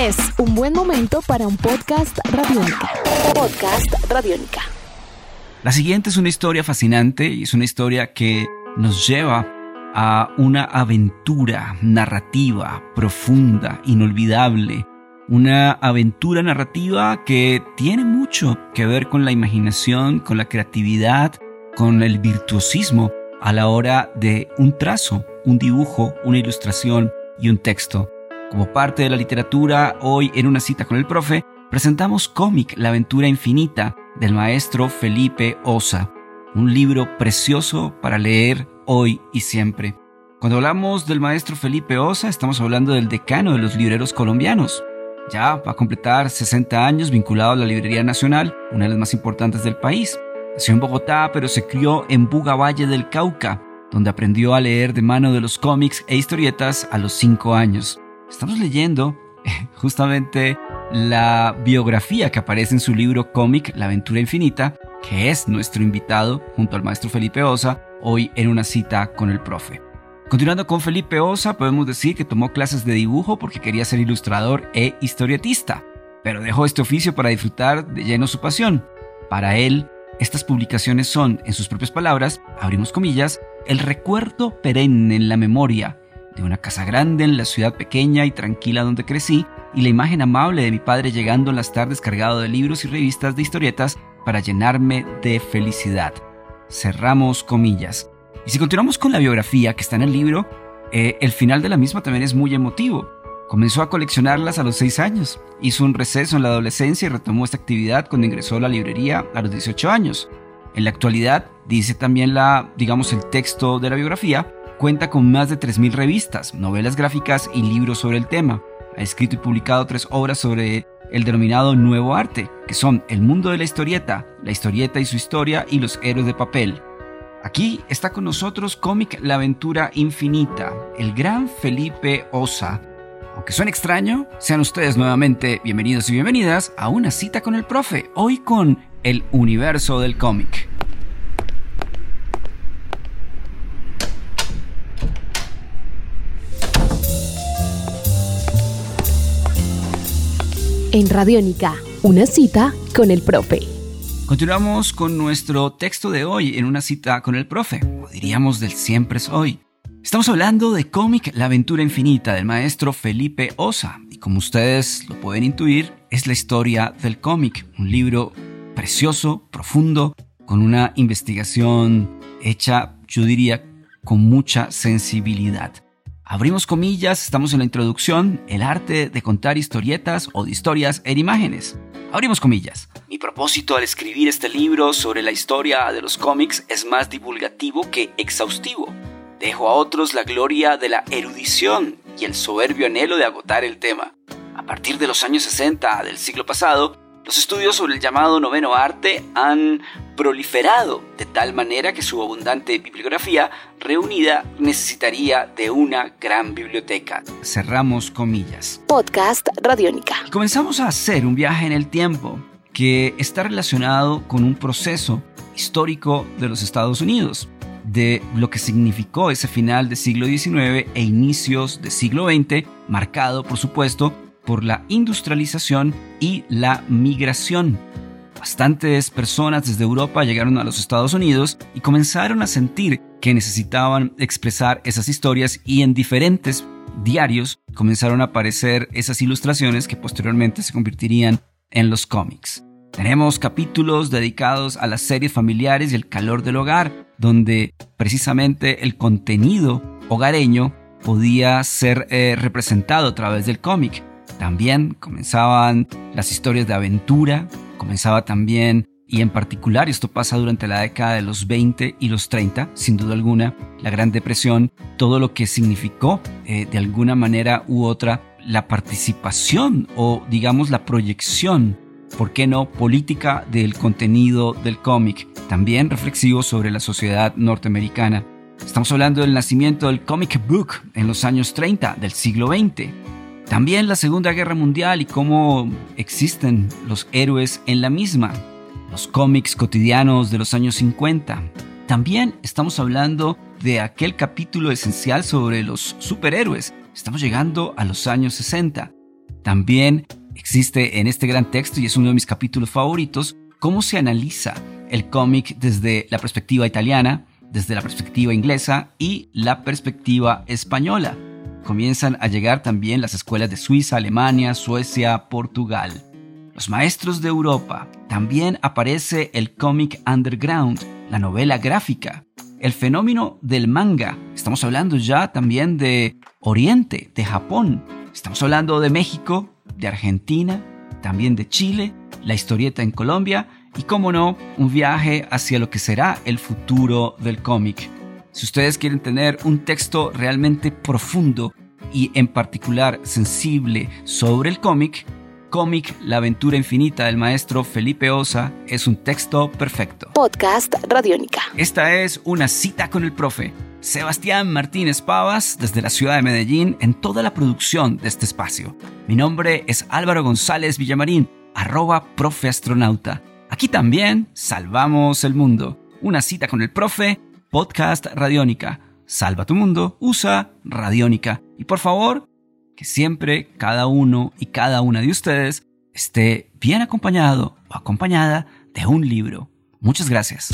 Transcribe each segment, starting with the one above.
Es un buen momento para un podcast radiónica. Podcast radiónica. La siguiente es una historia fascinante y es una historia que nos lleva a una aventura narrativa profunda, inolvidable. Una aventura narrativa que tiene mucho que ver con la imaginación, con la creatividad, con el virtuosismo a la hora de un trazo, un dibujo, una ilustración y un texto. Como parte de la literatura, hoy en una cita con el profe, presentamos cómic La aventura infinita del maestro Felipe Osa, un libro precioso para leer hoy y siempre. Cuando hablamos del maestro Felipe Osa, estamos hablando del decano de los libreros colombianos. Ya va a completar 60 años vinculado a la Librería Nacional, una de las más importantes del país. Nació en Bogotá, pero se crió en Buga Valle del Cauca, donde aprendió a leer de mano de los cómics e historietas a los 5 años. Estamos leyendo justamente la biografía que aparece en su libro cómic La aventura infinita, que es nuestro invitado junto al maestro Felipe Osa, hoy en una cita con el profe. Continuando con Felipe Osa, podemos decir que tomó clases de dibujo porque quería ser ilustrador e historietista, pero dejó este oficio para disfrutar de lleno su pasión. Para él, estas publicaciones son, en sus propias palabras, abrimos comillas, el recuerdo perenne en la memoria de una casa grande en la ciudad pequeña y tranquila donde crecí y la imagen amable de mi padre llegando en las tardes cargado de libros y revistas de historietas para llenarme de felicidad. Cerramos comillas. Y si continuamos con la biografía que está en el libro, eh, el final de la misma también es muy emotivo. Comenzó a coleccionarlas a los 6 años, hizo un receso en la adolescencia y retomó esta actividad cuando ingresó a la librería a los 18 años. En la actualidad, dice también la, digamos, el texto de la biografía, cuenta con más de 3.000 revistas, novelas gráficas y libros sobre el tema. Ha escrito y publicado tres obras sobre el denominado nuevo arte, que son El mundo de la historieta, La historieta y su historia y Los héroes de papel. Aquí está con nosotros cómic La aventura infinita, el gran Felipe Osa, aunque suene extraño, sean ustedes nuevamente bienvenidos y bienvenidas a una cita con el profe, hoy con el universo del cómic. En Radiónica, una cita con el profe. Continuamos con nuestro texto de hoy en una cita con el profe, o diríamos del siempre es hoy. Estamos hablando de cómic La aventura infinita del maestro Felipe Osa y como ustedes lo pueden intuir, es la historia del cómic, un libro precioso, profundo, con una investigación hecha, yo diría, con mucha sensibilidad. Abrimos comillas, estamos en la introducción, el arte de contar historietas o de historias en imágenes. Abrimos comillas. Mi propósito al escribir este libro sobre la historia de los cómics es más divulgativo que exhaustivo Dejo a otros la gloria de la erudición y el soberbio anhelo de agotar el tema. A partir de los años 60 del siglo pasado, los estudios sobre el llamado noveno arte han proliferado de tal manera que su abundante bibliografía reunida necesitaría de una gran biblioteca. Cerramos comillas. Podcast Radiónica. comenzamos a hacer un viaje en el tiempo que está relacionado con un proceso histórico de los Estados Unidos de lo que significó ese final del siglo XIX e inicios del siglo XX, marcado por supuesto por la industrialización y la migración. Bastantes personas desde Europa llegaron a los Estados Unidos y comenzaron a sentir que necesitaban expresar esas historias y en diferentes diarios comenzaron a aparecer esas ilustraciones que posteriormente se convertirían en los cómics. Tenemos capítulos dedicados a las series familiares y el calor del hogar, donde precisamente el contenido hogareño podía ser eh, representado a través del cómic. También comenzaban las historias de aventura, comenzaba también, y en particular esto pasa durante la década de los 20 y los 30, sin duda alguna, la Gran Depresión, todo lo que significó eh, de alguna manera u otra la participación o digamos la proyección ¿por qué no?, política del contenido del cómic, también reflexivo sobre la sociedad norteamericana. Estamos hablando del nacimiento del comic book en los años 30 del siglo XX. También la Segunda Guerra Mundial y cómo existen los héroes en la misma. Los cómics cotidianos de los años 50. También estamos hablando de aquel capítulo esencial sobre los superhéroes. Estamos llegando a los años 60 También existe en este gran texto, y es uno de mis capítulos favoritos, cómo se analiza el cómic desde la perspectiva italiana, desde la perspectiva inglesa y la perspectiva española. Comienzan a llegar también las escuelas de Suiza, Alemania, Suecia, Portugal. Los maestros de Europa. También aparece el cómic underground, la novela gráfica, el fenómeno del manga. Estamos hablando ya también de Oriente, de Japón. Estamos hablando de México, de Argentina, también de Chile, la historieta en Colombia y, como no, un viaje hacia lo que será el futuro del cómic. Si ustedes quieren tener un texto realmente profundo y en particular sensible sobre el cómic, cómic La aventura infinita del maestro Felipe Osa es un texto perfecto. Podcast Radiónica. Esta es una cita con el profe. Sebastián Martínez Pavas desde la ciudad de Medellín en toda la producción de este espacio. Mi nombre es Álvaro González Villamarín, arroba profe astronauta. Aquí también salvamos el mundo. Una cita con el profe, podcast Radiónica. Salva tu mundo, usa Radiónica. Y por favor, que siempre cada uno y cada una de ustedes esté bien acompañado o acompañada de un libro. Muchas gracias.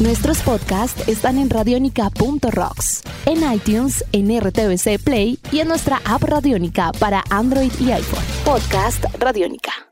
Nuestros podcasts están en radionica.rocks, en iTunes, en RTVC Play y en nuestra app Radionica para Android y iPhone. Podcast Radionica.